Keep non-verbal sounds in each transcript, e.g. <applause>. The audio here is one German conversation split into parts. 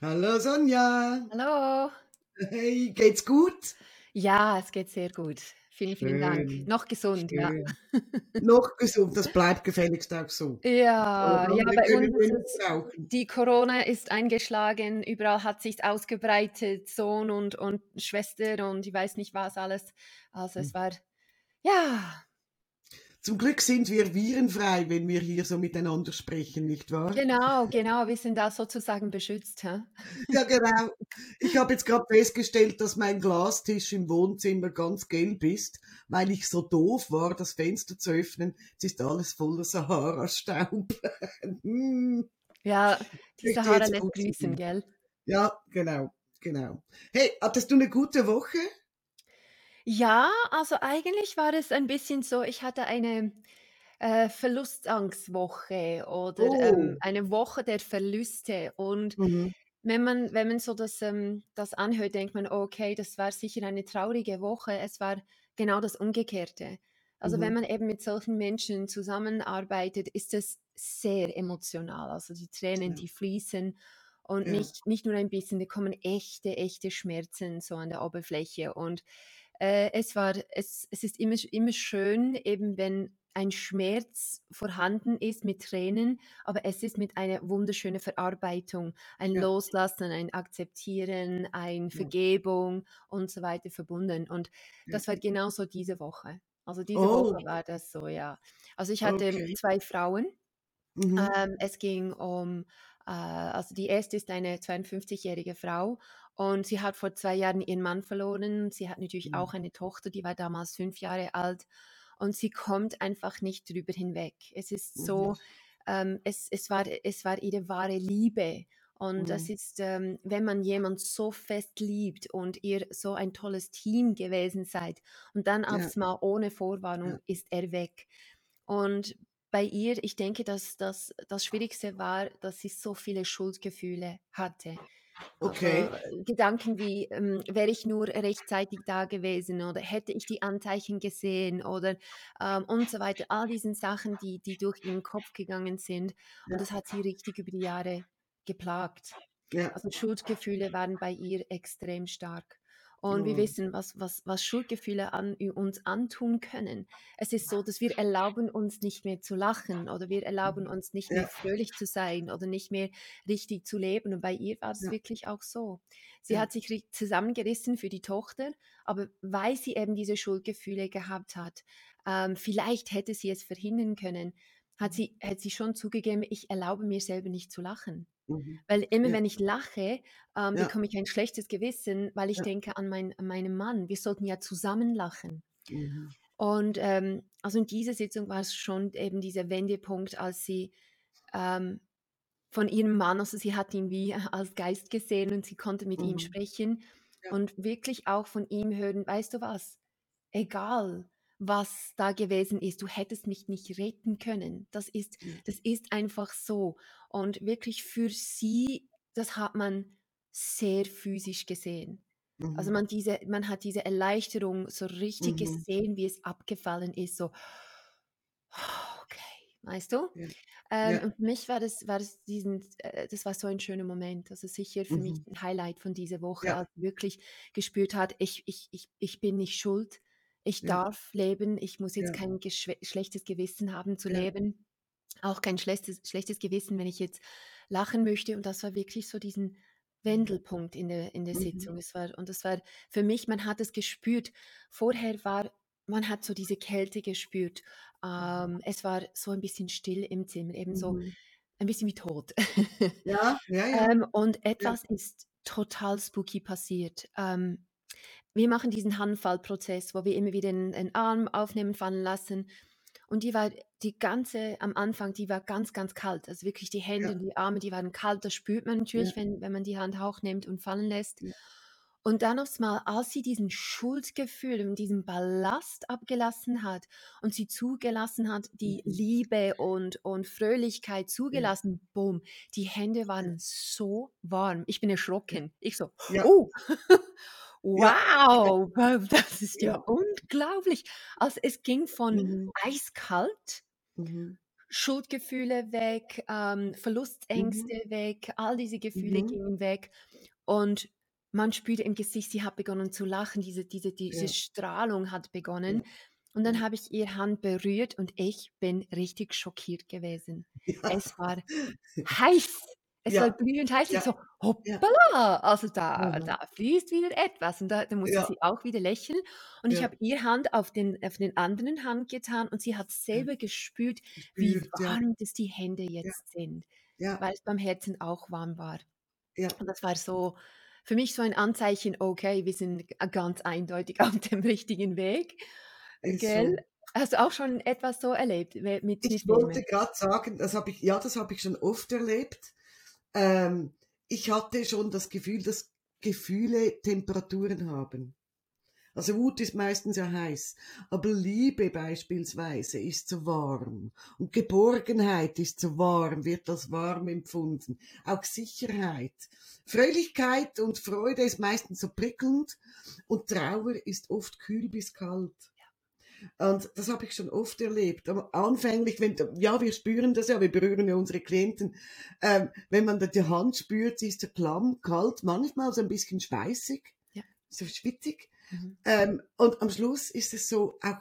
Hallo Sonja. Hallo. Hey, geht's gut? Ja, es geht sehr gut. Vielen, vielen Dank. Noch gesund, ja. Noch gesund, das bleibt gefälligst auch so. Ja, ja, wir bei uns die Corona ist eingeschlagen, überall hat sich ausgebreitet, Sohn und, und Schwester und ich weiß nicht was alles. Also es Hm. war, ja, Zum Glück sind wir virenfrei, wenn wir hier so miteinander sprechen, nicht wahr? genau, genau, wir sind da sozusagen beschützt. hä? <laughs> Ja, genau. Ich habe jetzt gerade festgestellt, dass mein Glastisch im Wohnzimmer ganz gelb ist, weil ich so doof war, das Fenster zu öffnen. Jetzt ist alles voller Sahara-Staub. <laughs> Hm, Ja, die Sahara lässt grüßen, gell? Ja, genau, genau. Hey, hattest du eine gute Woche? Ja, also eigentlich war es ein bisschen so, ich hatte eine äh, Verlustangstwoche oder ähm, Oh. eine Woche der Verluste. Und Mhm. wenn man, wenn man so das, ähm, das anhört, denkt man, okay, das war sicher eine traurige Woche. Es war genau das Umgekehrte. Also wenn Mhm. man eben mit solchen Menschen zusammenarbeitet, ist es sehr emotional. Also die Tränen, Ja, die fließen und ja, nicht, nicht nur ein bisschen, da kommen echte, echte Schmerzen so an der Oberfläche. Und äh, es war es es ist immer immer schön, eben wenn ein Schmerz vorhanden ist mit Tränen, aber es ist mit einer wunderschönen Verarbeitung, ein ja, Loslassen, ein Akzeptieren, ein ja, Vergebung und so weiter verbunden. Und ja. das war genauso diese Woche. Also diese Oh, Woche war das so, ja. Also ich hatte okay. 2 Frauen. Mhm. Ähm, es ging um, also die erste ist eine 52-jährige Frau und sie hat vor zwei Jahren ihren Mann verloren. Sie hat natürlich Mhm. auch eine Tochter, die war damals fünf Jahre alt und sie kommt einfach nicht drüber hinweg. Es ist Mhm. so, ähm, es, es, war, es war ihre wahre Liebe. Und das Mhm. ist, ähm, wenn man jemand so fest liebt und ihr so ein tolles Team gewesen seid und dann Ja, aufs Mal ohne ja, Vorwarnung ist er weg. Und bei ihr, ich denke, dass das, das Schwierigste war, dass sie so viele Schuldgefühle hatte. okay. Also Gedanken wie, ähm, wäre ich nur rechtzeitig da gewesen oder hätte ich die Anzeichen gesehen oder ähm, und so weiter. All diesen Sachen, die, die durch ihren Kopf gegangen sind. Und das hat sie richtig über die Jahre geplagt. ja, Also Schuldgefühle waren bei ihr extrem stark. Und wir oh, wissen, was, was, was Schuldgefühle an, uns antun können. Es ist so, dass wir erlauben uns nicht mehr zu lachen oder wir erlauben mhm. uns nicht mehr ja, fröhlich zu sein oder nicht mehr richtig zu leben. Und bei ihr war es ja, wirklich auch so. Sie ja, hat sich ri- zusammengerissen für die Tochter, aber weil sie eben diese Schuldgefühle gehabt hat, ähm, vielleicht hätte sie es verhindern können, hat sie, hat sie schon zugegeben, ich erlaube mir selber nicht zu lachen. Mhm. Weil immer ja, wenn ich lache, ähm, ja, bekomme ich ein schlechtes Gewissen, weil ich ja, denke an, mein, an meinen Mann. Wir sollten ja zusammen lachen. mhm. Und ähm, also in dieser Sitzung war es schon eben dieser Wendepunkt, als sie ähm, von ihrem Mann, also sie hat ihn wie <laughs> als Geist gesehen und sie konnte mit ihm Mhm. sprechen ja, und wirklich auch von ihm hören, weißt du was, egal was da gewesen ist, du hättest mich nicht retten können. Das ist, das ist einfach so. Und wirklich für sie, das hat man sehr physisch gesehen. Also mhm. man, diese, man hat diese Erleichterung so richtig Mhm. gesehen, wie es abgefallen ist. So, okay, weißt du? ja, Ähm, ja, und für mich war das, war das diesen, äh, das war so ein schöner Moment. Also sicher für mich mhm. ein Highlight von dieser Woche, ja, als wirklich gespürt hat, ich, ich, ich, ich bin nicht schuld. Ich ja, darf leben. Ich muss jetzt ja, kein schlechtes Gewissen haben zu ja, leben. Auch kein schlechtes, schlechtes Gewissen, wenn ich jetzt lachen möchte. Und das war wirklich so diesen Wendelpunkt in der, in der mhm. Sitzung. Es war, und das war für mich, man hat es gespürt. Vorher war, man hat so diese Kälte gespürt. Ähm, es war so ein bisschen still im Zimmer, eben so Mhm. ein bisschen wie tot. ja, ja, ja, <laughs> ähm, und etwas ist total spooky passiert. Ähm, wir machen diesen Handfallprozess, wo wir immer wieder einen, einen Arm aufnehmen, fallen lassen. Und die war die ganze, am Anfang, die war ganz, ganz kalt. Also wirklich die Hände ja, und die Arme, die waren kalt. Das spürt man ja, natürlich, wenn, wenn man die Hand hochnimmt und fallen lässt. ja, Und dann aufs Mal, als sie diesen Schuldgefühl und diesen Ballast abgelassen hat und sie zugelassen hat, die mhm. Liebe und, und Fröhlichkeit ja, zugelassen, boom, die Hände ja, waren so warm. Ich bin ja, erschrocken. Ich so, ja, <laughs> oh, ja, wow, das ist ja ja, unglaublich. Also es ging von mhm. eiskalt Mhm. Schuldgefühle weg, ähm, Mhm. Verlustängste weg, all diese Gefühle Mhm. gingen weg und man spürte im Gesicht, sie hat begonnen zu lachen, diese diese diese Ja. Strahlung hat begonnen. Und dann habe ich ihre Hand berührt und ich bin richtig schockiert gewesen. <laughs> Ja. Es war <laughs> heiß. Es war Ja. glühend heiß. Ich Ja. so. „Hoppala, also da Mhm. da fließt wieder etwas.“ Und da da musste sie auch wieder lächeln und ich habe ihr Hand auf den auf den anderen Hand getan und sie hat selber gespürt, wie warm das die Hände jetzt sind, weil es beim Herzen auch warm war. Ja. Und das war so für mich so ein Anzeichen, okay, wir sind g ganz eindeutig <laughs> auf dem richtigen Weg, so. Hast du auch schon etwas so erlebt mit Ich wollte grad sagen, das habe ich ja, das habe ich schon oft erlebt. Ähm, ich hatte schon das Gefühl, dass Gefühle Temperaturen haben. Also Wut ist meistens ja heiß, aber Liebe beispielsweise ist so warm und Geborgenheit ist so warm, wird als warm empfunden. Auch Sicherheit. Fröhlichkeit und Freude ist meistens so prickelnd und Trauer ist oft kühl bis kalt. Und das habe ich schon oft erlebt. Aber anfänglich, wenn, ja, wir spüren das ja, wir berühren ja unsere Klienten. Ähm, wenn man da die Hand spürt, sie ist so klamm, kalt, manchmal so ein bisschen schweißig, Ja. so schwitzig. Mhm. Ähm, und am Schluss ist es so auch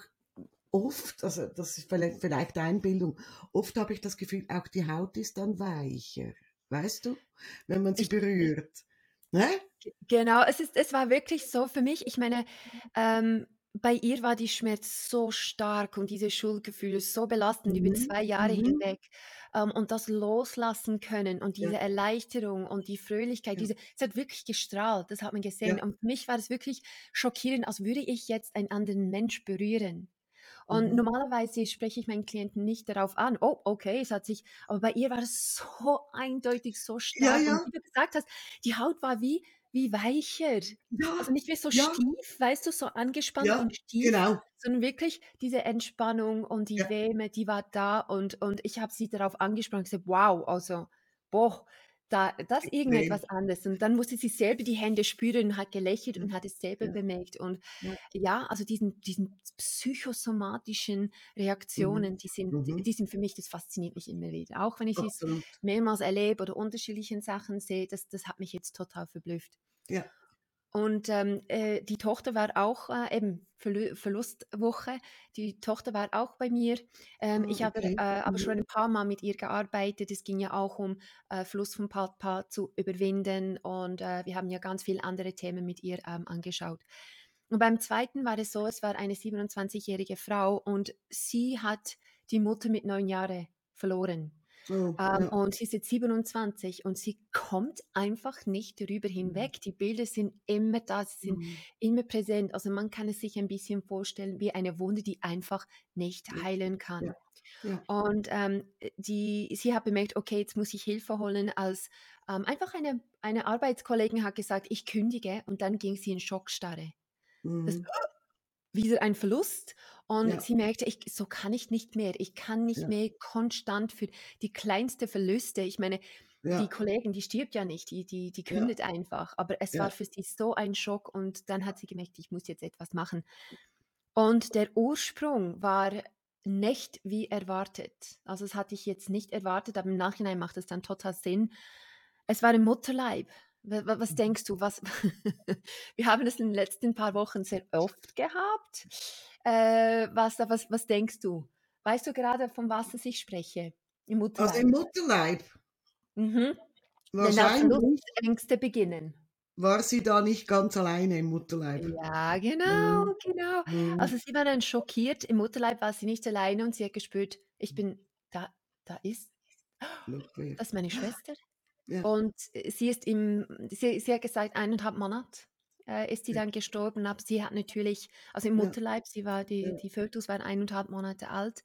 oft, also das ist vielleicht, vielleicht Einbildung, oft habe ich das Gefühl, auch die Haut ist dann weicher. Weißt du? Wenn man sie Ich berührt. Ne? Genau, es ist es war wirklich so für mich ich meine, ähm, bei ihr war die Schmerz so stark und diese Schuldgefühle so belastend über Mhm. 2 Jahre Mhm. hinweg, ähm, und das loslassen können und diese Ja. Erleichterung und die Fröhlichkeit, Ja. diese es hat wirklich gestrahlt, das hat man gesehen. Ja. Und für mich war das wirklich schockierend, als würde ich jetzt einen anderen Mensch berühren. Und Mhm. normalerweise spreche ich meinen Klienten nicht darauf an: „Oh, okay, es hat sich“ aber bei ihr war das so eindeutig, so Ja, stark. Und ja. wie du gesagt hast, die Haut war wie wie weicher. Ja, Also nicht mehr so ja. stief, weißt du, so angespannt Ja, und stief, genau. sondern wirklich diese Entspannung und die. Wärme, die war da und und ich habe sie darauf angesprochen, gesagt: „Wow, also, boah, da das irgendetwas anderes.“ Und dann musste sie selber die Hände spüren und hat gelächelt und hat es selber Ja. bemerkt. Und Ja. ja, also diesen diesen psychosomatischen Mhm. Reaktionen, die sind Mhm. die sind für mich das fasziniert mich immer wieder. Auch wenn ich es mehrmals erlebe oder unterschiedlichen Sachen sehe, das das hat mich jetzt total verblüfft. Ja. Und, ähm, äh, die Tochter war auch, äh, eben Verlü Verlustwoche. Die Tochter war auch bei mir. Ähm, Ah, ich habe, äh, aber schon Mhm. ein paar Mal mit ihr gearbeitet. Es ging ja auch um, äh, Verlust von Papa zu überwinden und, äh, wir haben ja ganz viele andere Themen mit ihr, ähm, angeschaut. Und beim 2. war es so, es war eine 27-jährige Frau und sie hat die Mutter mit 9 Jahre verloren. Oh, Ähm, und sie ist jetzt 27 und sie kommt einfach nicht darüber Mhm. hinweg. Die Bilder sind immer da, sie sind Mhm. immer präsent. Also, man kann es sich ein bisschen vorstellen wie eine Wunde, die einfach nicht heilen kann. Ja. Ja. Und, ähm, äh, die sie hat bemerkt: „Okay, jetzt muss ich Hilfe holen“, als, ähm, einfach eine eine Arbeitskollegin hat gesagt: „Ich kündige“, und dann ging sie in Schockstarre. Das Mhm. Wieder ein Verlust und Ja. sie merkte: „Ich so kann ich nicht mehr. Ich kann nicht Ja. mehr konstant für die kleinste Verluste“ ich meine, die Ja. Kollegin, die stirbt ja nicht, die die die Ja. kündigt einfach. Aber es war für sie so ein Schock und dann hat sie gemerkt: „Ich muss jetzt etwas machen.“ Und der Ursprung war nicht wie erwartet. Also, das hatte ich jetzt nicht erwartet, aber im Nachhinein macht es dann total Sinn. Es war im Mutterleib. Wa wa was Mhm. denkst du, was <laughs> wir haben es in den letzten paar Wochen sehr oft gehabt. Äh, was was was denkst du? Weißt du gerade, von was ich spreche? Im Also, im Mutterleib? Mutterleib? Mhm. Wenn auch Wahrscheinlich Verlustängste beginnen. war sie da nicht ganz alleine im Mutterleib. Ja, genau, Mhm. genau. Mhm. Also, sie war dann schockiert. Im Mutterleib war sie nicht alleine und sie hat gespürt: „Ich bin da da ist das ist meine Schwester.“ Ja. Und, äh, sie ist im sie sie hat gesagt, 1,5 Monat, äh, ist sie dann gestorben, aber sie hat natürlich also, im. Mutterleib, sie war die die Fötus war 1,5 Monate alt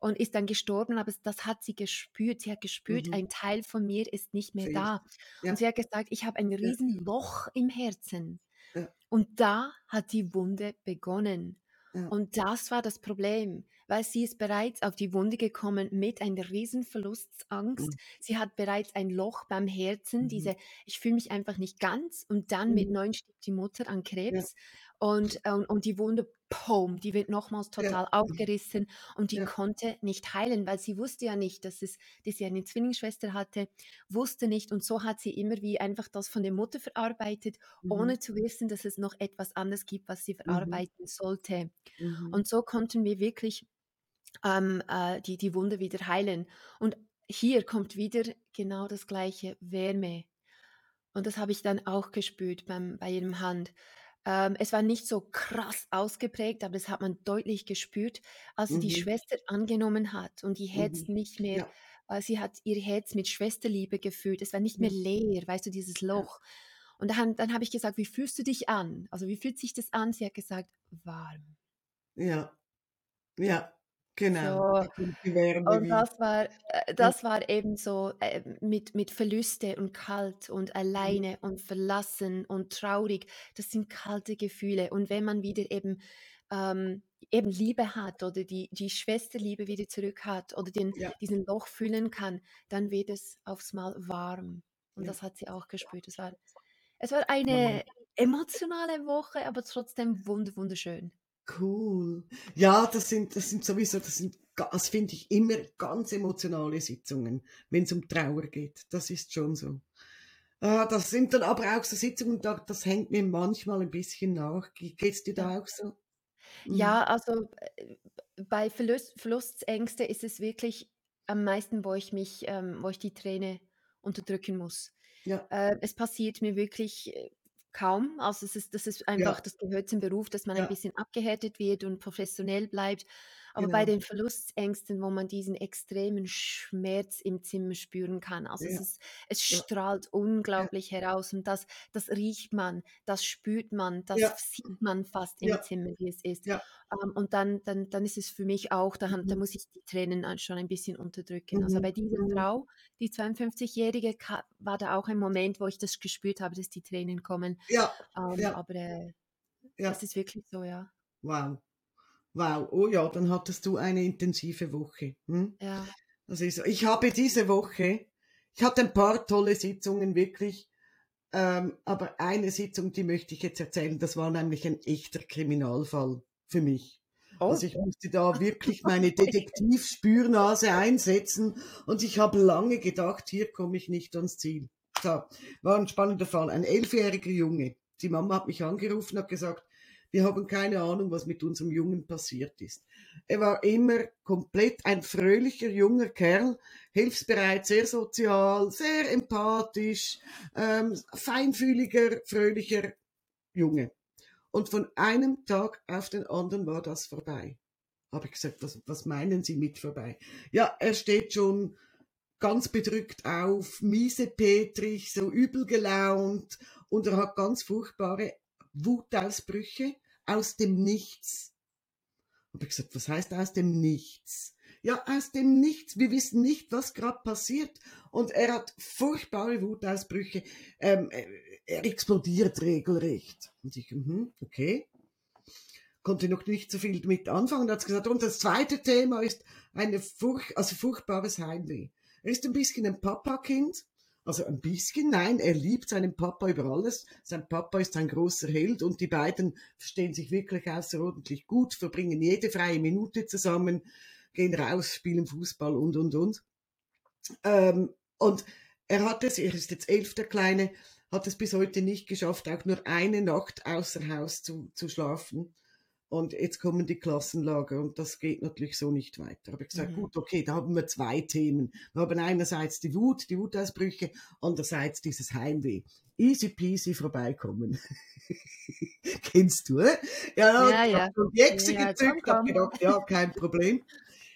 und ist dann gestorben, aber das hat sie gespürt. Sie hat gespürt, Mhm. ein Teil von mir ist nicht mehr Fehlt. da. Ja. Und sie hat gesagt: „Ich habe ein Ja. Riesenloch im Herzen.“ Ja. Und da hat die Wunde begonnen. Und das war das Problem, weil sie ist bereits auf die Wunde gekommen mit einer riesen Verlustsangst. Mhm. Sie hat bereits ein Loch beim Herzen, Mhm. diese: „Ich fühle mich einfach nicht ganz.“ Und dann mit Mhm. 9 stirbt die Mutter an Ja. Krebs und, ähm und die Wunde Pom, die wird nochmals Ja. total aufgerissen und die Ja. konnte nicht heilen, weil sie wusste ja nicht, dass es dass sie eine Zwillingsschwester hatte, wusste nicht und so hat sie immer wie einfach das von der Mutter verarbeitet, Mhm. ohne zu wissen, dass es noch etwas anderes gibt, was sie Mhm. verarbeiten sollte. Mhm. Und so konnten wir wirklich, ähm, äh, die die Wunde wieder heilen. Und hier kommt wieder genau das Gleiche, Wärme. Und das habe ich dann auch gespürt beim bei ihrem Hand. Ähm, es war nicht so krass ausgeprägt, aber das hat man deutlich gespürt, als sie die Mhm. Schwester angenommen hat und ihr Herz Mhm. nicht mehr Ja. äh, sie hat ihr Herz mit Schwesterliebe gefüllt. Es war nicht mehr Ja. leer, weißt du, dieses Ja. Loch. Und dann dann habe ich gesagt: „Wie fühlst du dich an?“ Also, wie fühlt sich das an? Sie hat gesagt: „Warm.“ Ja. Ja, genau. So, und das war äh, das war eben so, äh, mit mit Verluste und kalt und Mhm. alleine und verlassen und traurig. Das sind kalte Gefühle. Und wenn man wieder eben ähm, eben Liebe hat oder die die Schwesterliebe wieder zurück hat oder den Ja. diesen Loch füllen kann, dann wird es aufs Mal warm. Und Ja. das hat sie auch gespürt. Es war es war eine emotionale Woche, aber trotzdem wunder wunderschön. Cool. Ja, das sind das sind sowieso das sind das finde ich immer ganz emotionale Sitzungen, wenn's um Trauer geht. Das ist schon so. Ah, das sind dann aber auch so Sitzungen, da das hängt mir manchmal ein bisschen nach. Ge geht's dir da auch so? Mhm. Ja, also, äh, bei Verlust Verlustängste ist es wirklich am meisten, wo ich mich ähm, wo ich die Träne unterdrücken muss. Ja. Äh, es passiert mir wirklich, äh, kaum. Also, es ist das ist einfach Ja. das gehört zum Beruf, dass man ein Ja. bisschen abgehärtet wird und professionell bleibt. Aber bei Genau. den Verlustängsten, wo man diesen extremen Schmerz im Zimmer spüren kann, also, es Ja. ist es Ja. strahlt Ja. unglaublich heraus und das das riecht man, das spürt man, das Ja. sieht man fast im Ja. Zimmer, wie es ist. Ja. Ähm, und dann dann dann ist es für mich auch da han da Mhm. muss ich die Tränen schon ein bisschen unterdrücken. Also, Mhm. bei dieser Mhm. Frau, die 52-Jährige, ka war da auch ein Moment, wo ich das gespürt habe, dass die Tränen kommen. Ja. Ähm, Ja. aber, äh, Ja. das ist wirklich so, ja. Wow. Wow. Oh ja, dann hattest du eine intensive Woche, hm? Ja. Das ist so. Ich habe diese Woche ich hatte ein paar tolle Sitzungen, wirklich. Ähm, aber eine Sitzung, die möchte ich jetzt erzählen, das war nämlich ein echter Kriminalfall für mich. Also, Oh. ich musste da wirklich meine <laughs> Detektivspürnase einsetzen und ich habe lange gedacht: „Hier komme ich nicht ans Ziel.“ So, war 'n spannender Fall. Ein elfjähriger Junge. Die Mama hat mich angerufen, hat gesagt: „Wir haben keine Ahnung, was mit unserem Jungen passiert ist.“ Er war immer komplett ein fröhlicher junger Kerl, hilfsbereit, sehr sozial, sehr empathisch, ähm, feinfühliger, fröhlicher Junge. Und von einem Tag auf den anderen war das vorbei. Habe ich gesagt: „Was was meinen Sie mit vorbei?“ Ja, er steht schon ganz bedrückt auf, miesepetrig, so übel gelaunt und er hat ganz furchtbare Wutausbrüche aus dem Nichts. Habe ich gesagt: „Was heißt aus dem Nichts?“ „Ja, aus dem Nichts. Wir wissen nicht, was grad passiert.“ Und er hat furchtbare Wutausbrüche. Ähm, äh, er explodiert regelrecht. Und ich: „Mhm, okay.“ Konnte noch nicht so viel damit anfangen. Dann hat gesagt: „Und das zweite Thema ist eine furch also furchtbares Heimweh.“ Er ist ein bisschen ein Papakind. Also ein bisschen, nein, er liebt seinen Papa über alles. Sein Papa ist ein großer Held und die beiden verstehen sich wirklich außerordentlich gut, verbringen jede freie Minute zusammen, gehen raus, spielen Fußball und, und, und. Ähm, und er hat es, er ist jetzt elf, der Kleine, hat es bis heute nicht geschafft, auch nur eine Nacht außer Haus zu, zu schlafen. Und jetzt kommen die Klassenlager und das geht natürlich so nicht weiter. Habe ich gesagt, Mhm. gut, okay, da haben wir zwei Themen. Wir haben einerseits die Wut, die Wutausbrüche, andererseits dieses Heimweh. Easy peasy vorbeikommen. <laughs> Kennst du, äh? Ja, Ja, ja. schon die Echse Ja, gezückt, hab gedacht, ja, kein Problem.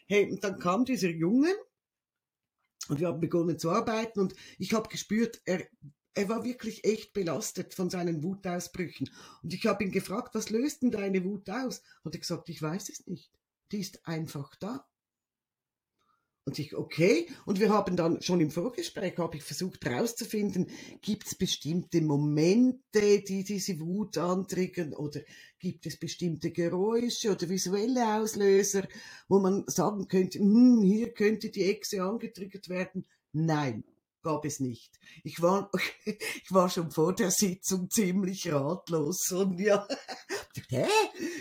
Hey, und dann kam dieser Junge und wir haben begonnen zu arbeiten und ich habe gespürt, er, er war wirklich echt belastet von seinen Wutausbrüchen. Und ich habe ihn gefragt, was löst denn deine Wut aus? Hat er gesagt, ich weiß es nicht. Die ist einfach da. Und ich, okay. Und wir haben dann schon im Vorgespräch, habe ich versucht herauszufinden, gibt es bestimmte Momente, die diese Wut antriggern oder gibt es bestimmte Geräusche oder visuelle Auslöser, wo man sagen könnte, hm, hier könnte die Echse angetriggert werden. Nein, gab es nicht. Ich war, <laughs> ich war schon vor der Sitzung ziemlich ratlos und ja, <laughs> hä?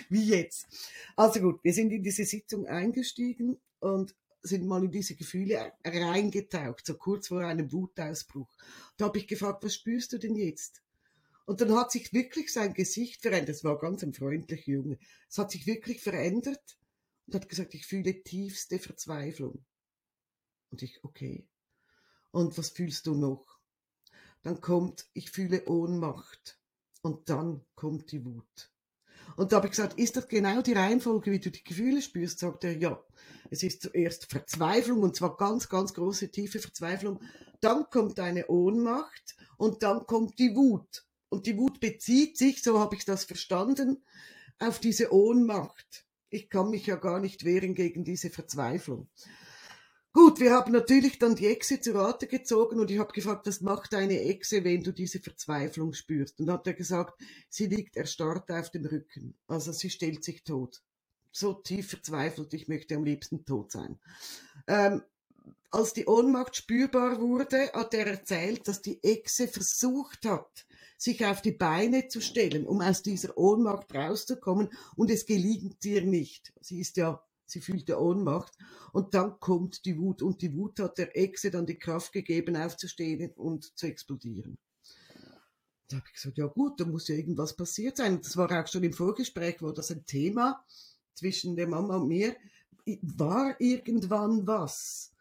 Wie jetzt? Also gut, wir sind in diese Sitzung eingestiegen und sind mal in diese Gefühle reingetaucht, so kurz vor einem Wutausbruch. Da habe ich gefragt, was spürst du denn jetzt? Und dann hat sich wirklich sein Gesicht verändert. Es war ganz ein freundlicher Junge. Es hat sich wirklich verändert und hat gesagt, ich fühle tiefste Verzweiflung. Und ich, okay. Und was fühlst du noch? Dann kommt, ich fühle Ohnmacht. Und dann kommt die Wut. Und da habe ich gesagt, ist das genau die Reihenfolge, wie du die Gefühle spürst? Sagt er, ja. Es ist zuerst Verzweiflung und zwar ganz, ganz große, tiefe Verzweiflung. Dann kommt eine Ohnmacht und dann kommt die Wut. Und die Wut bezieht sich, so habe ich das verstanden, auf diese Ohnmacht. Ich kann mich ja gar nicht wehren gegen diese Verzweiflung. Gut, wir haben natürlich dann die Echse zu Rate gezogen und ich habe gefragt, was macht eine Echse, wenn du diese Verzweiflung spürst? Und hat er gesagt, sie liegt erstarrt auf dem Rücken. Also sie stellt sich tot. So tief verzweifelt, ich möchte am liebsten tot sein. Ähm, als die Ohnmacht spürbar wurde, hat er erzählt, dass die Echse versucht hat, sich auf die Beine zu stellen, um aus dieser Ohnmacht rauszukommen und es gelingt ihr nicht. Sie ist ja sie fühlte Ohnmacht und dann kommt die Wut und die Wut hat der Echse dann die Kraft gegeben, aufzustehen und zu explodieren. Da habe ich gesagt, ja gut, da muss ja irgendwas passiert sein. Das war auch schon im Vorgespräch, war das ein Thema zwischen der Mama und mir. War irgendwann was?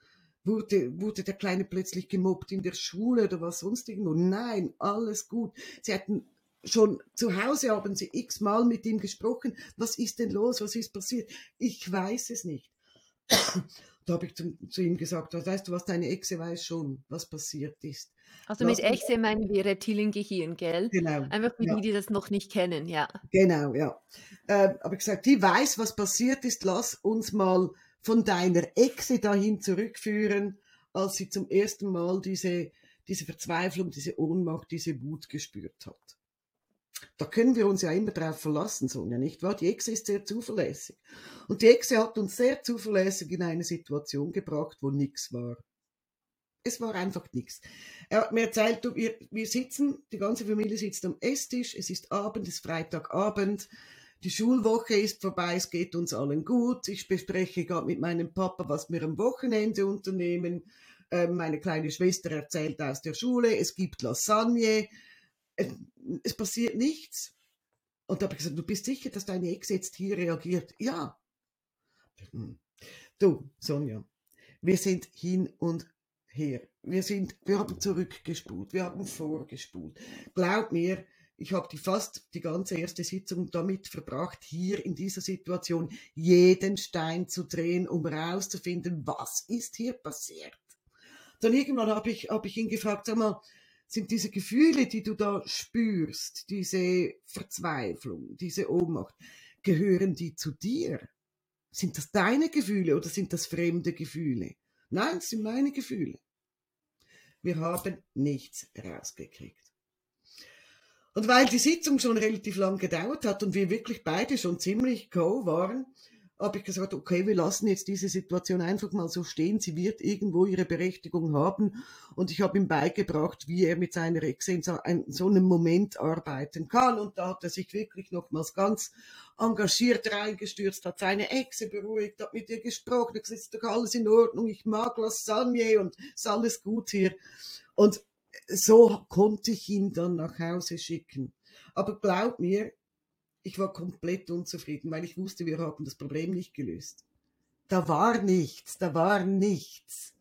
Wurde, wurde der Kleine plötzlich gemobbt in der Schule oder was sonst irgendwo? Nein, alles gut. Sie hatten schon zu Hause haben sie x-mal mit ihm gesprochen. Was ist denn los? Was ist passiert? Ich weiß es nicht. da habe ich zu, zu, ihm gesagt, weißt du was, deine Echse weiß schon, was passiert ist. Also mit Echse meinen wir Reptiliengehirn, gell? Genau. Einfach für ja. die, die das noch nicht kennen, ja. Genau, ja. Äh, aber gesagt, die weiß, was passiert ist, lass uns mal von deiner Echse dahin zurückführen, als sie zum ersten Mal diese, diese Verzweiflung, diese Ohnmacht, diese Wut gespürt hat. Da können wir uns ja immer drauf verlassen, Sonja, nicht wahr? Die Exe ist sehr zuverlässig. Und die Exe hat uns sehr zuverlässig in eine Situation gebracht, wo nichts war. Es war einfach nichts. Er hat mir erzählt, wir, wir sitzen, die ganze Familie sitzt am Esstisch, es ist Abend, es ist Freitagabend, die Schulwoche ist vorbei, es geht uns allen gut. Ich bespreche gerade mit meinem Papa, was wir am Wochenende unternehmen. Ähm, meine kleine Schwester erzählt aus der Schule, es gibt Lasagne es passiert nichts. Und da habe ich gesagt, du bist sicher, dass deine Ex jetzt hier reagiert? Ja. Hm. Du, Sonja, wir sind hin und her. Wir sind, wir haben zurückgespult, wir haben vorgespult. Glaub mir, ich habe die fast die ganze erste Sitzung damit verbracht, hier in dieser Situation jeden Stein zu drehen, um herauszufinden, was ist hier passiert. Dann irgendwann habe ich, hab ich ihn gefragt, sag mal, sind diese Gefühle, die du da spürst, diese Verzweiflung, diese Ohnmacht, gehören die zu dir? Sind das deine Gefühle oder sind das fremde Gefühle? Nein, es sind meine Gefühle. Wir haben nichts rausgekriegt. Und weil die Sitzung schon relativ lang gedauert hat und wir wirklich beide schon ziemlich co waren, habe ich gesagt, okay, wir lassen jetzt diese Situation einfach mal so stehen. Sie wird irgendwo ihre Berechtigung haben. Und ich habe ihm beigebracht, wie er mit seiner Exe in so, ein, so einem Moment arbeiten kann. Und da hat er sich wirklich nochmals ganz engagiert reingestürzt, hat seine Exe beruhigt, hat mit ihr gesprochen, es ist doch alles in Ordnung, ich mag Lasagne und ist alles gut hier. Und so konnte ich ihn dann nach Hause schicken. Aber glaub mir, ich war komplett unzufrieden, weil ich wusste, wir haben das Problem nicht gelöst. Da war nichts, da war nichts.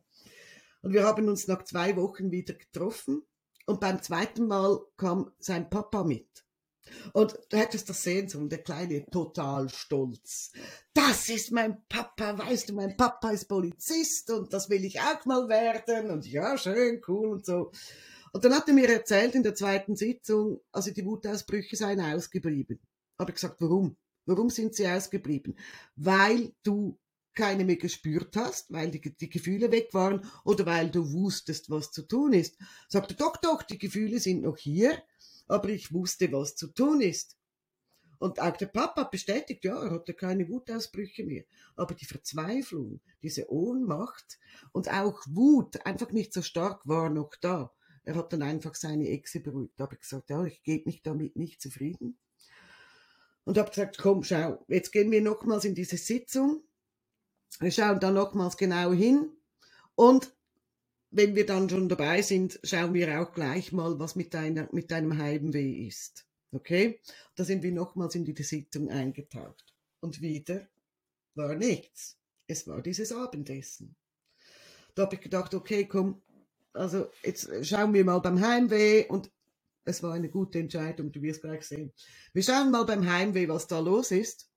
Und wir haben uns nach zwei Wochen wieder getroffen und beim zweiten Mal kam sein Papa mit. Und du hättest das sehen sollen, der Kleine total stolz. Das ist mein Papa, weißt du, mein Papa ist Polizist und das will ich auch mal werden und ja, schön, cool und so. Und dann hat er mir erzählt in der zweiten Sitzung, also die Wutausbrüche seien ausgeblieben. Habe ich gesagt, warum? Warum sind sie ausgeblieben? Weil du keine mehr gespürt hast, weil die, die, Gefühle weg waren oder weil du wusstest, was zu tun ist. Sagte, doch, doch, die Gefühle sind noch hier, aber ich wusste, was zu tun ist. Und auch der Papa bestätigt, ja, er hatte keine Wutausbrüche mehr. Aber die Verzweiflung, diese Ohnmacht und auch Wut einfach nicht so stark war noch da. Er hat dann einfach seine Exe beruhigt. Da habe ich gesagt, ja, ich gebe mich damit nicht zufrieden. Und habe gesagt, komm, schau, jetzt gehen wir nochmals in diese Sitzung. Wir schauen da nochmals genau hin. Und wenn wir dann schon dabei sind, schauen wir auch gleich mal, was mit, deiner, mit deinem Heimweh ist. Okay? Da sind wir nochmals in die Sitzung eingetaucht. Und wieder war nichts. Es war dieses Abendessen. Da habe ich gedacht, okay, komm, also jetzt schauen wir mal beim Heimweh und es war eine gute Entscheidung, du wirst gleich sehen. Wir schauen mal beim Heimweh, was da los ist.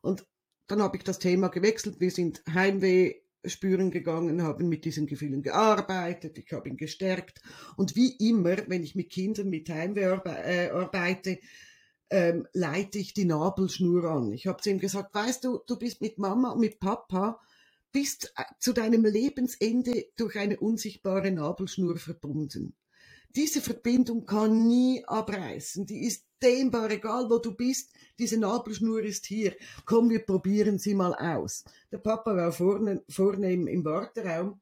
Und dann habe ich das Thema gewechselt. Wir sind Heimweh spüren gegangen, haben mit diesen Gefühlen gearbeitet, ich habe ihn gestärkt. Und wie immer, wenn ich mit Kindern mit Heimweh äh, arbeite, ähm, leite ich die Nabelschnur an. Ich habe zu ihm gesagt, weißt du, du bist mit Mama und mit Papa, bist äh, zu deinem Lebensende durch eine unsichtbare Nabelschnur verbunden. Diese Verbindung kann nie abreißen. Die ist dehnbar, egal wo du bist. Diese Nabelschnur ist hier. Komm, wir probieren sie mal aus. Der Papa war vorne, vorne im, im Warteraum.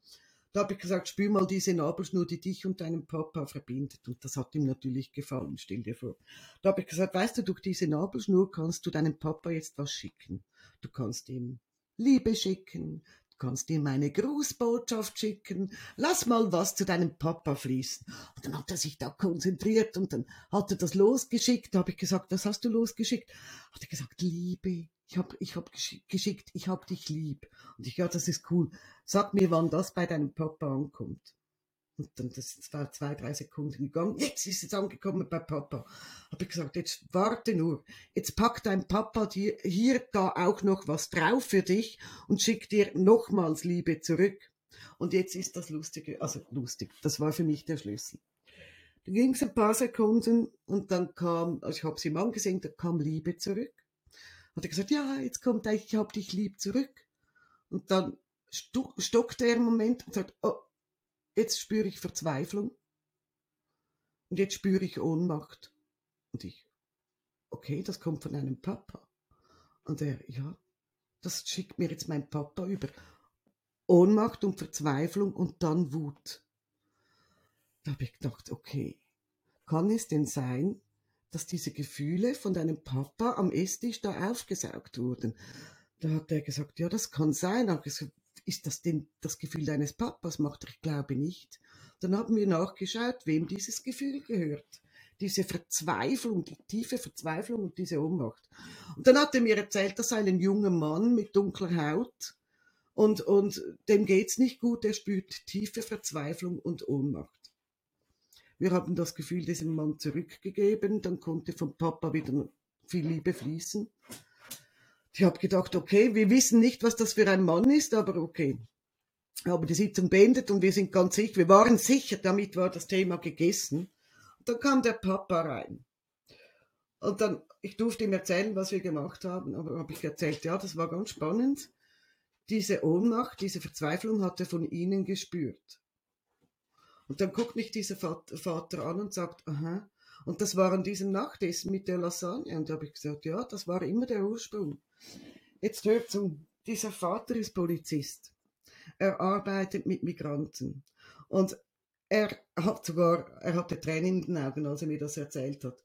Da habe ich gesagt, spür mal diese Nabelschnur, die dich und deinen Papa verbindet. Und das hat ihm natürlich gefallen, stell dir vor. Da habe ich gesagt, weißt du, durch diese Nabelschnur kannst du deinem Papa jetzt was schicken. Du kannst ihm Liebe schicken, kannst ihm eine Grußbotschaft schicken, lass mal was zu deinem Papa fließen. Und dann hat er sich da konzentriert und dann hat er das losgeschickt. Da habe ich gesagt, was hast du losgeschickt? Hat er gesagt, Liebe. Ich habe ich hab geschickt, ich hab dich lieb. Und ich, ja, das ist cool. Sag mir, wann das bei deinem Papa ankommt. Und dann, das war zwei, drei Sekunden gegangen. Jetzt ist es angekommen bei Papa. Habe ich gesagt, jetzt warte nur. Jetzt packt dein Papa dir hier da auch noch was drauf für dich und schickt dir nochmals Liebe zurück. Und jetzt ist das Lustige, also lustig, das war für mich der Schlüssel. Dann ging es ein paar Sekunden und dann kam, also ich habe sie ihm angesehen, da kam Liebe zurück. Hat er gesagt, ja, jetzt kommt ich hab dich lieb zurück. Und dann stockte er einen Moment und sagt, oh, Jetzt spüre ich Verzweiflung und jetzt spüre ich Ohnmacht. Und ich, okay, das kommt von einem Papa. Und er, ja, das schickt mir jetzt mein Papa über. Ohnmacht und Verzweiflung und dann Wut. Da habe ich gedacht, okay, kann es denn sein, dass diese Gefühle von deinem Papa am Esstisch da aufgesaugt wurden? Da hat er gesagt, ja, das kann sein. Aber ist das denn das Gefühl deines Papas? Macht er, ich glaube nicht. Dann haben wir nachgeschaut, wem dieses Gefühl gehört. Diese Verzweiflung, die tiefe Verzweiflung und diese Ohnmacht. Und dann hat er mir erzählt, dass ein junger Mann mit dunkler Haut und, und dem geht's nicht gut, er spürt tiefe Verzweiflung und Ohnmacht. Wir haben das Gefühl diesem Mann zurückgegeben, dann konnte vom Papa wieder viel Liebe fließen. Ich habe gedacht, okay, wir wissen nicht, was das für ein Mann ist, aber okay. Aber die Sitzung beendet und wir sind ganz sicher, wir waren sicher, damit war das Thema gegessen. Und dann kam der Papa rein. Und dann, ich durfte ihm erzählen, was wir gemacht haben, aber habe ich erzählt, ja, das war ganz spannend. Diese Ohnmacht, diese Verzweiflung hat er von ihnen gespürt. Und dann guckt mich dieser Vater an und sagt, aha, und das war an diesem Nachtessen mit der Lasagne. Und da habe ich gesagt, ja, das war immer der Ursprung. Jetzt hört zu, dieser Vater ist Polizist. Er arbeitet mit Migranten. Und er hat sogar, er hatte Tränen in den Augen, als er mir das erzählt hat.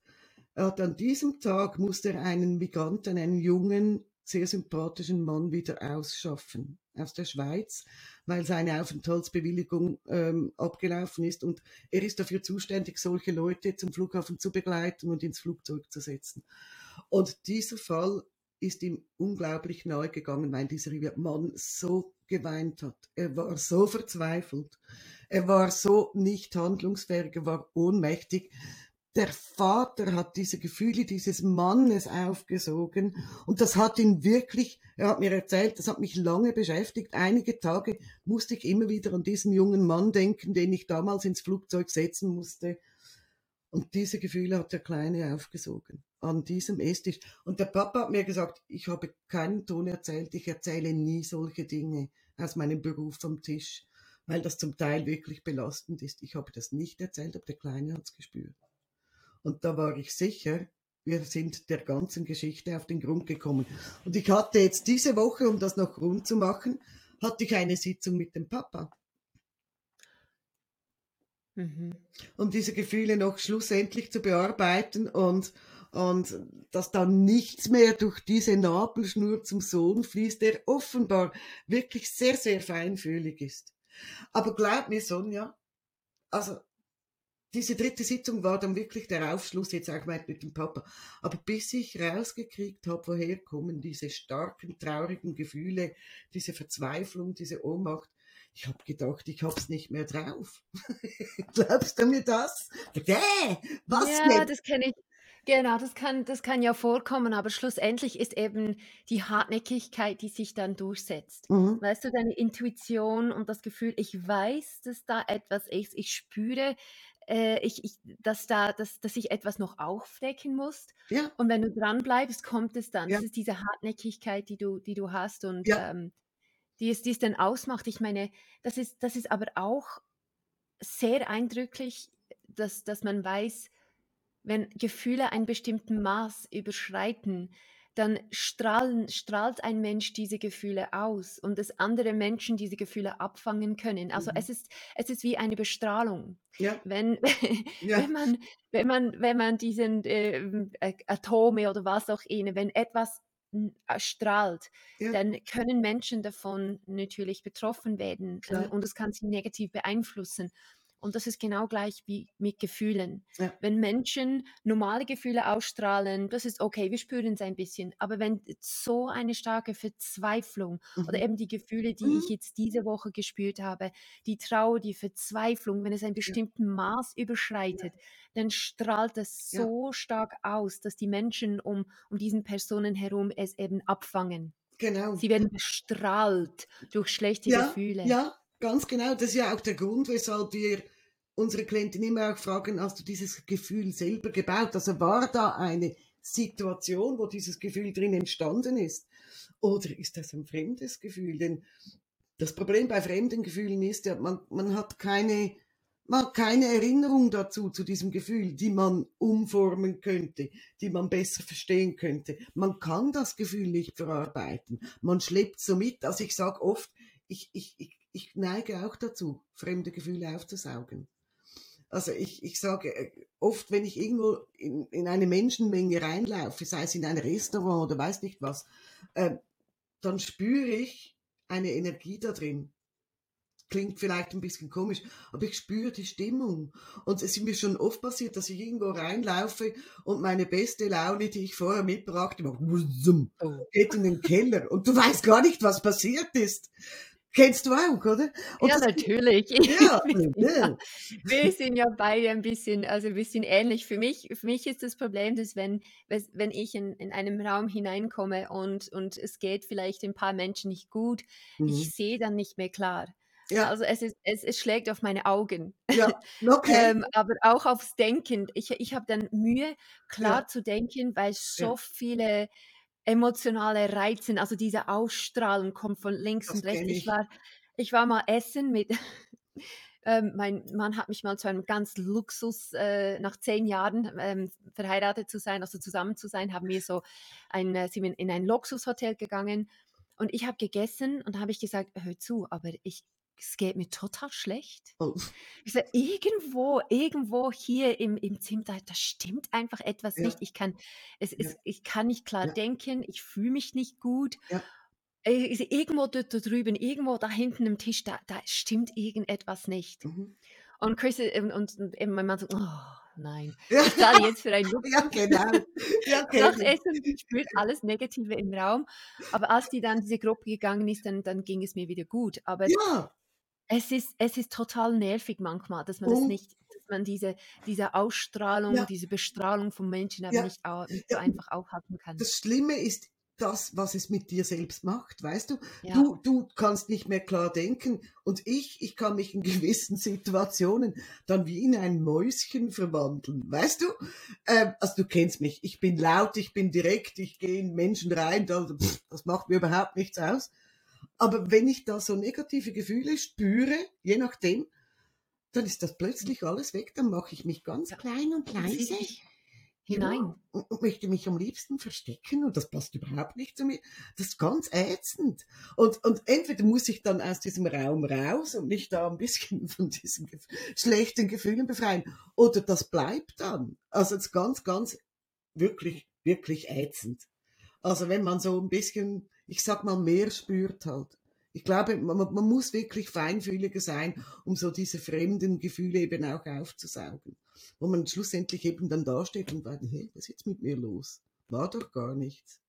Er hat an diesem Tag musste er einen Migranten, einen jungen, sehr sympathischen Mann wieder ausschaffen aus der Schweiz, weil seine Aufenthaltsbewilligung ähm, abgelaufen ist und er ist dafür zuständig, solche Leute zum Flughafen zu begleiten und ins Flugzeug zu setzen. Und dieser Fall ist ihm unglaublich nahe gegangen, weil dieser Mann so geweint hat. Er war so verzweifelt. Er war so nicht handlungsfähig, er war ohnmächtig, der Vater hat diese Gefühle dieses Mannes aufgesogen und das hat ihn wirklich, er hat mir erzählt, das hat mich lange beschäftigt. Einige Tage musste ich immer wieder an diesen jungen Mann denken, den ich damals ins Flugzeug setzen musste. Und diese Gefühle hat der Kleine aufgesogen an diesem Esstisch. Und der Papa hat mir gesagt, ich habe keinen Ton erzählt, ich erzähle nie solche Dinge aus meinem Beruf am Tisch, weil das zum Teil wirklich belastend ist. Ich habe das nicht erzählt, aber der Kleine hat es gespürt. Und da war ich sicher, wir sind der ganzen Geschichte auf den Grund gekommen. Und ich hatte jetzt diese Woche, um das noch rund zu machen, hatte ich eine Sitzung mit dem Papa. Mhm. Um diese Gefühle noch schlussendlich zu bearbeiten und, und dass dann nichts mehr durch diese Nabelschnur zum Sohn fließt, der offenbar wirklich sehr, sehr feinfühlig ist. Aber glaub mir, Sonja, also diese dritte Sitzung war dann wirklich der Aufschluss, jetzt auch mit dem Papa. Aber bis ich rausgekriegt habe, woher kommen diese starken, traurigen Gefühle, diese Verzweiflung, diese Ohnmacht, ich habe gedacht, ich hab's nicht mehr drauf. <laughs> Glaubst du mir das? Däh, was ja, jetzt? das kenne ich. Genau, das kann, das kann ja vorkommen, aber schlussendlich ist eben die Hartnäckigkeit, die sich dann durchsetzt. Mhm. Weißt du, deine Intuition und das Gefühl, ich weiß, dass da etwas ist, ich spüre, äh, ich, ich, dass, da, dass, dass ich etwas noch aufdecken muss. Ja. Und wenn du dran bleibst, kommt es dann. Ja. Das ist diese Hartnäckigkeit, die du, die du hast. Und ja. ähm, die es, die es dann ausmacht. Ich meine, das ist, das ist aber auch sehr eindrücklich, dass, dass man weiß, wenn Gefühle ein bestimmtes Maß überschreiten, dann strahlen, strahlt ein Mensch diese Gefühle aus und dass andere Menschen diese Gefühle abfangen können. Also mhm. es, ist, es ist wie eine Bestrahlung. Ja. Wenn, <laughs> ja. wenn, man, wenn, man, wenn man diesen äh, Atome oder was auch immer, wenn etwas äh, strahlt, ja. dann können Menschen davon natürlich betroffen werden äh, Klar. und es kann sie negativ beeinflussen. Und das ist genau gleich wie mit Gefühlen. Ja. Wenn Menschen normale Gefühle ausstrahlen, das ist okay, wir spüren es ein bisschen. Aber wenn so eine starke Verzweiflung mhm. oder eben die Gefühle, die mhm. ich jetzt diese Woche gespürt habe, die Trauer, die Verzweiflung, wenn es ein bestimmtes ja. Maß überschreitet, ja. dann strahlt es so stark aus, dass die Menschen um, um diesen Personen herum es eben abfangen. Genau. Sie werden bestrahlt durch schlechte Gefühle. Ja, Ganz genau, das ist ja auch der Grund, weshalb wir unsere Klienten immer auch fragen, hast du dieses Gefühl selber gebaut? Also war da eine Situation, wo dieses Gefühl drin entstanden ist? Oder ist das ein fremdes Gefühl? Denn das Problem bei fremden Gefühlen ist ja, man, man hat keine, man hat keine Erinnerung dazu, zu diesem Gefühl, die man umformen könnte, die man besser verstehen könnte. Man kann das Gefühl nicht verarbeiten. Man schleppt so mit. Also ich sage oft, ich, ich, ich ich neige auch dazu, fremde Gefühle aufzusaugen. Also ich, ich sage äh, oft, wenn ich irgendwo in, in eine Menschenmenge reinlaufe, sei es in ein Restaurant oder weiß nicht was, äh, dann spüre ich eine Energie da drin. Klingt vielleicht ein bisschen komisch, aber ich spüre die Stimmung. Und es ist mir schon oft passiert, dass ich irgendwo reinlaufe und meine beste Laune, die ich vorher mitbrachte, oh. geht in den Keller und du weißt gar nicht, was passiert ist. Kennst du auch, oder? Und ja, natürlich. Ja, <laughs> ja. Wir sind ja beide ein bisschen, also ein bisschen ähnlich. Für mich, für mich ist das Problem, dass wenn, wenn ich in, in einem Raum hineinkomme und, und es geht vielleicht ein paar Menschen nicht gut, mhm. ich sehe dann nicht mehr klar. Ja. Also es, ist, es, es schlägt auf meine Augen. Ja, <laughs> okay. ähm, aber auch aufs Denken. Ich, ich habe dann Mühe, klar ja. zu denken, weil so viele emotionale Reizen, also diese Ausstrahlung kommt von links das und rechts. Ich. ich. war, ich war mal essen mit, <laughs> ähm, mein Mann hat mich mal zu einem ganz Luxus, äh, nach zehn Jahren ähm, verheiratet zu sein, also zusammen zu sein, haben wir so ein, äh, sind in ein Luxushotel gegangen und ich habe gegessen und habe ich gesagt, hör zu, aber ich es geht mir total schlecht. Oh. Ich sage, irgendwo, irgendwo hier im, im Zimmer, da, da stimmt einfach etwas ja. nicht. Ich kann, es, ja. es, ich kann nicht klar ja. denken, ich fühle mich nicht gut. Ich, irgendwo dort da drüben, irgendwo da hinten im Tisch, da, da stimmt irgendetwas nicht. Mhm. Und Chris äh, und, und, und mein Mann sagt, oh, nein, <laughs> ich zahle jetzt für ein Luxus. ja, genau. <laughs> Ja, okay. Nach Essen spürt alles Negative im Raum. Aber als die dann diese Gruppe gegangen ist, dann, dann ging es mir wieder gut. Aber ja. Es ist, es ist total nervig manchmal, dass man oh. das nicht, dass man diese, diese Ausstrahlung, ja. diese Bestrahlung von Menschen aber ja. nicht, nicht so einfach aufhalten kann. Das Schlimme ist das, was es mit dir selbst macht, weißt du? Ja. Du, du kannst nicht mehr klar denken und ich, ich kann mich in <laughs> gewissen Situationen dann wie in ein Mäuschen verwandeln, weißt du? Ähm, also du kennst mich, ich bin laut, ich bin direkt, ich gehe in Menschen rein, das, das macht mir überhaupt nichts aus. Aber wenn ich da so negative Gefühle spüre, je nachdem, dann ist das plötzlich alles weg, dann mache ich mich ganz klein und leise. hinein. Ja, und möchte mich am liebsten verstecken und das passt überhaupt nicht zu mir. Das ist ganz ätzend. Und, und entweder muss ich dann aus diesem Raum raus und mich da ein bisschen <laughs> von diesen gef schlechten Gefühlen befreien oder das bleibt dann. Also es ist ganz, ganz wirklich, wirklich ätzend. Also wenn man so ein bisschen, ich sag mal, mehr spürt halt. Ich glaube, man, man muss wirklich feinfühliger sein, um so diese fremden Gefühle eben auch aufzusaugen. Wo man schlussendlich eben dann dasteht und sagt, hey, was ist jetzt mit mir los? War doch gar nichts.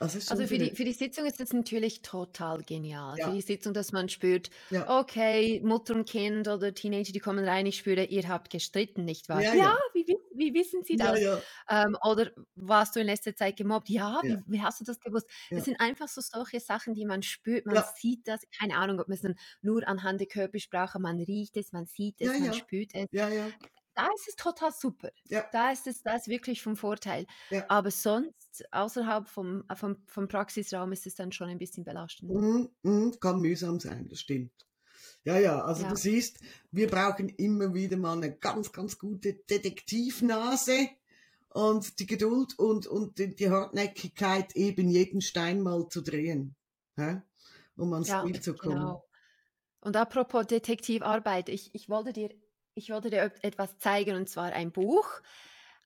Also, also für, die, für die Sitzung ist es natürlich total genial. Ja. Für die Sitzung, dass man spürt, ja. okay, Mutter und Kind oder Teenager, die kommen rein, ich spüre, ihr habt gestritten, nicht wahr? Ja, ja. Wie, wie, wissen Sie das? Ähm, oder warst du in letzter Zeit gemobbt? Ja, wie, wie hast du das gewusst? Das sind einfach so solche Sachen, die man spürt, man sieht das, keine Ahnung, ob man es nur anhand der Körpersprache, man riecht es, man sieht es, man spürt es. Da ist es total super. Ja. Da ist es da ist wirklich vom Vorteil. Ja. Aber sonst, außerhalb vom, äh, vom, vom Praxisraum, ist es dann schon ein bisschen belastend. Mhm, mh, kann mühsam sein, das stimmt. Ja, ja, also ja. du siehst, wir brauchen immer wieder mal eine ganz, ganz gute Detektivnase und die Geduld und, und die, Hartnäckigkeit, eben jeden Stein mal zu drehen, hä? um ans ja, Ziel zu kommen. Genau. Und apropos Detektivarbeit, ich, ich wollte dir ich wollte dir etwas zeigen und zwar ein Buch.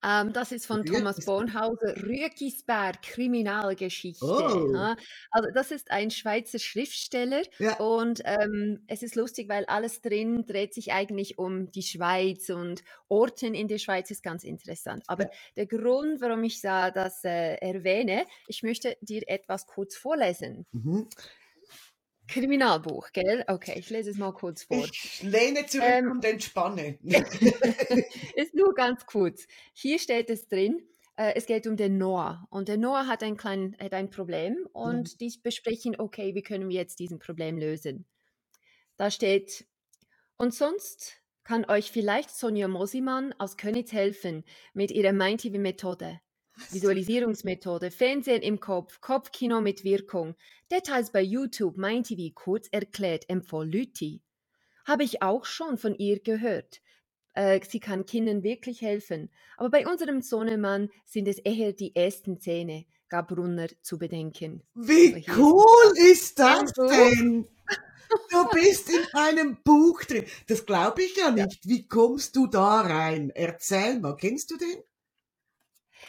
Ähm, das ist von Thomas Bornhauser, Rüekisberg, Kriminalgeschichte. Oh. Also das ist ein Schweizer Schriftsteller ja. und ähm, es ist lustig, weil alles drin dreht sich eigentlich um die Schweiz und Orten in der Schweiz ist ganz interessant. Aber ja. der Grund, warum ich das äh, erwähne, ich möchte dir etwas kurz vorlesen. Mhm. Kriminalbuch, gell? Okay, ich lese es mal kurz vor. Ich lehne zurück ähm, und entspanne. <laughs> ist nur ganz kurz. Hier steht es drin, äh, es geht um den Noah. Und der Noah hat ein, klein, hat ein Problem und ja. die besprechen, okay, wie können wir jetzt diesen Problem lösen? Da steht, und sonst kann euch vielleicht Sonja Mosimann aus Königs helfen mit ihrer MindTV-Methode. Visualisierungsmethode, Fernsehen im Kopf, Kopfkino mit Wirkung. Details bei YouTube, MindTV kurz erklärt, empfohlen Lüti. Habe ich auch schon von ihr gehört. Äh, sie kann Kindern wirklich helfen. Aber bei unserem Sohnemann sind es eher die ersten Zähne, gab Brunner zu bedenken. Wie cool ist das denn? Du bist in einem Buch drin. Das glaube ich ja nicht. Wie kommst du da rein? Erzähl mal, kennst du den?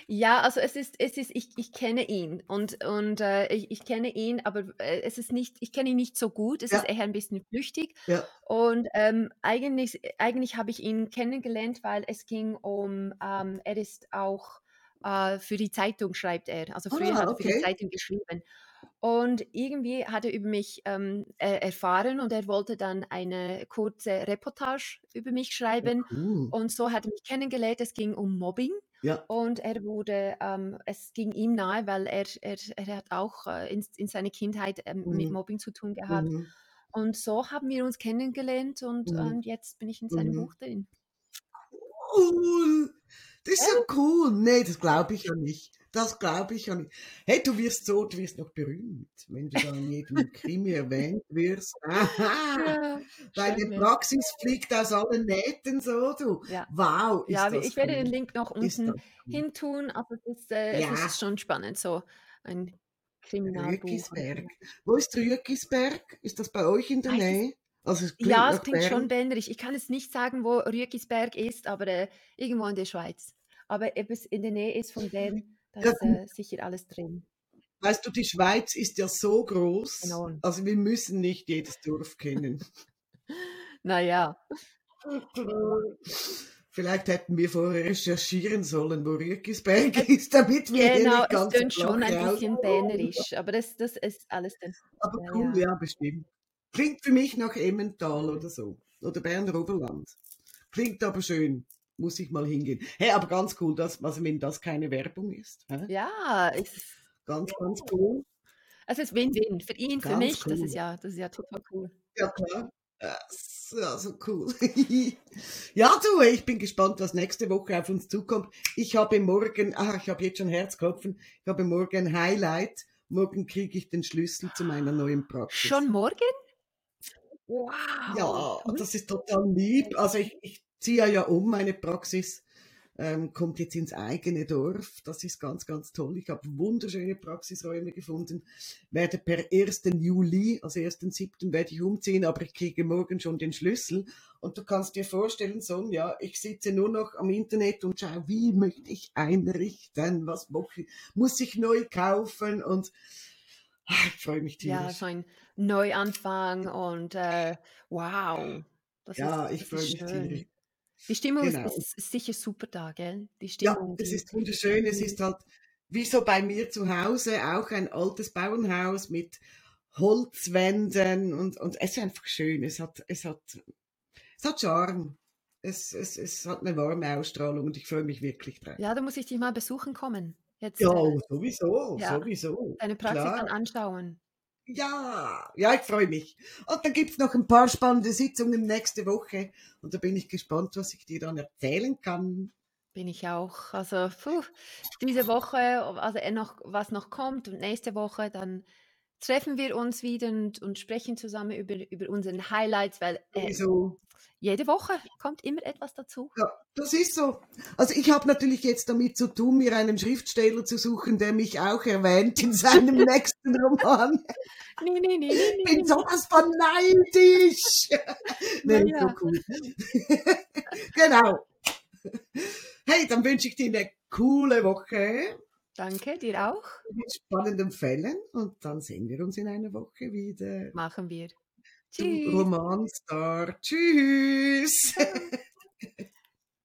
Ja, also es ist, es ist, ich, ich kenne ihn und, und äh, ich, ich kenne ihn, aber äh, es ist nicht, ich kenne ihn nicht so gut, es ja. ist eher ein bisschen flüchtig. Ja. Und ähm, eigentlich, eigentlich habe ich ihn kennengelernt, weil es ging um, ähm, er ist auch äh, für die Zeitung schreibt er, also früher ah, hat er okay. für die Zeitung geschrieben. Und irgendwie hat er über mich ähm, erfahren und er wollte dann eine kurze Reportage über mich oh, schreiben. Oh, cool. Und so hat er mich kennengelernt. Es ging um Mobbing. Ja. Und er wurde, ähm, es ging ihm nahe, weil er, er, er hat auch äh, in, in seiner Kindheit ähm, mhm. mit Mobbing zu tun gehabt. Mhm. Und so haben wir uns kennengelernt und, mhm. jetzt bin ich in seinem mhm. Buch drin. Cool! Das ist ja, ja cool. Nee, das glaube ich ja nicht. Das glaube ich ja nicht. Hey, du wirst so, du wirst noch berühmt, wenn du dann in jedem <laughs> Krimi erwähnt wirst. Aha, deine Praxis fliegt aus allen Nähten so, du. Ja. Wow. ja, ich cool. werde den Link noch unten cool. hin tun, aber es ist, äh, ja. es ist schon spannend, so ein Kriminalbuch. Rückisberg. Wo ist Rückisberg? Ist das bei euch in der Nähe? Also es ja, es klingt Bern. schon bänderisch. Ich kann jetzt nicht sagen, wo Rückisberg ist, aber äh, irgendwo in der Schweiz. Aber ob es in der Nähe ist von Bern, da ist äh, sicher alles drin. Weißt du, die Schweiz ist ja so groß, genau. also wir müssen nicht jedes Dorf kennen. <laughs> naja. Vielleicht hätten wir vorher recherchieren sollen, wo Rückisberg ist, damit wir genau, nicht ganz es klingt schon ein bisschen bännerisch, aber das, das ist alles dann. Aber cool, ja. ja, bestimmt. Klingt für mich nach Emmental oder so. Oder Berner Oberland. Klingt aber schön muss ich mal hingehen. Hey, aber ganz cool, dass, also wenn das keine Werbung ist. Hä? Ja, ist ganz, ganz cool. Es ist Win-Win für ihn, ganz für mich. Cool. Das ist ja, das ist ja total cool. Ja klar. Ja, so cool. <laughs> ja, du, ich bin gespannt, was nächste Woche auf uns zukommt. Ich habe morgen, ach, ich habe jetzt schon Herzklopfen, ich habe morgen ein Highlight. Morgen kriege ich den Schlüssel zu meiner neuen Praxis. Schon morgen? Wow. Ja, das ist total lieb. Also ich, ich ziehe ja um meine Praxis ähm, kommt jetzt ins eigene Dorf. Das ist ganz, ganz toll. Ich habe wunderschöne Praxisräume gefunden. Werde per 1. Juli, also 1.7. werde ich umziehen, aber ich kriege morgen schon den Schlüssel. Und du kannst dir vorstellen, Sonja, ich sitze nur noch am Internet und schaue, wie möchte ich einrichten, was muss ich neu kaufen und ach, ich freue mich tierisch. Ja, so ein Neuanfang und äh, wow. Das ja, ist, ich freue mich tierisch. Die Stimmung genau. ist, ist, sicher super da, gell? Die Stimmung, ja, es ist wunderschön. Es ist halt wie so bei mir zu Hause auch ein altes Bauernhaus mit Holzwänden und, und es ist einfach schön. Es hat, es hat, es hat Charme. Es, es, es hat eine warme Ausstrahlung und ich freue mich wirklich drauf. Ja, da muss ich dich mal besuchen kommen. Jetzt, ja, äh, sowieso, ja, sowieso. Deine Praxis Klar. dann anschauen. Ja, ja, ich freue mich. Und dann gibt es noch ein paar spannende Sitzungen nächste Woche. Und da bin ich gespannt, was ich dir dann erzählen kann. Bin ich auch. Also puh, diese Woche, also äh, noch, was noch kommt und nächste Woche, dann treffen wir uns wieder und, und sprechen zusammen über, über unseren Highlights, weil äh, jede Woche kommt immer etwas dazu. Ja, das ist so. Also ich habe natürlich jetzt damit zu tun, mir einen Schriftsteller zu suchen, der mich auch erwähnt in seinem <laughs> nächsten Roman. Nee, nee, nee, nee. Ich bin sowas von neidisch. <laughs> nee, ja. so cool. <laughs> genau. Hey, dann wünsche ich dir eine coole Woche. Danke, dir auch. Mit spannenden Fällen und dann sehen wir uns in einer Woche wieder. Machen wir. Tschüss. Romanstar. Tschüss. <laughs>